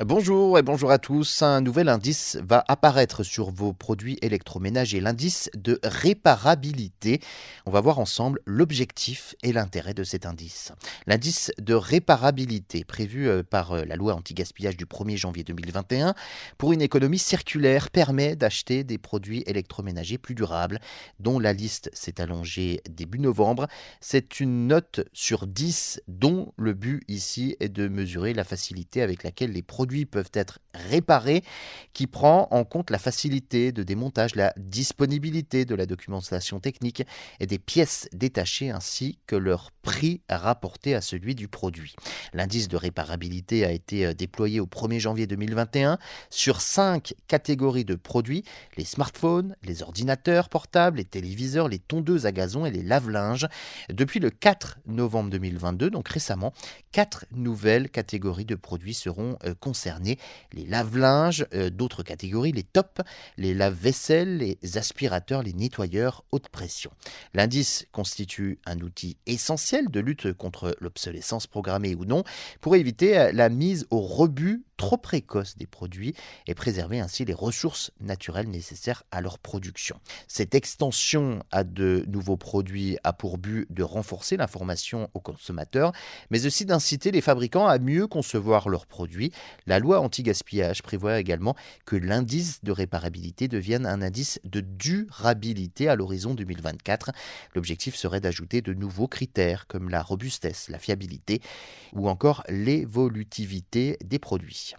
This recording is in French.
Bonjour et bonjour à tous. Un nouvel indice va apparaître sur vos produits électroménagers, l'indice de réparabilité. On va voir ensemble l'objectif et l'intérêt de cet indice. L'indice de réparabilité prévu euh, par euh, la loi anti-gaspillage du 1er janvier 2021 pour une économie circulaire permet d'acheter des produits électroménagers plus durables dont la liste s'est allongée début novembre. C'est une note sur 10 dont le but ici est de mesurer la facilité avec laquelle les produits peuvent être réparés, qui prend en compte la facilité de démontage, la disponibilité de la documentation technique et des pièces détachées ainsi que leur prix rapporté à celui du produit. L'indice de réparabilité a été euh, déployé au 1er janvier 2021 sur cinq catégories de produits, les smartphones, les ordinateurs portables, les téléviseurs, les tondeuses à gazon et les lave-linges. Depuis le 4 novembre 2022, donc récemment, quatre nouvelles catégories de produits seront euh, concernées. Les lave-linges, euh, d'autres catégories, les tops, les lave-vaisselle, les aspirateurs, les nettoyeurs haute pression. L'indice constitue un outil essentiel de lutte contre l'obsolescence programmée ou non pour éviter euh, la mise au rebut trop précoce des produits et préserver ainsi les ressources naturelles nécessaires à leur production. Cette extension à de nouveaux produits a pour but de renforcer l'information aux consommateurs, mais aussi d'inciter les fabricants à mieux concevoir leurs produits. La loi anti-gaspillage prévoit également que l'indice de réparabilité devienne un indice de durabilité à l'horizon 2024. L'objectif serait d'ajouter de nouveaux critères comme la robustesse, la fiabilité ou encore l'évolutivité des produits.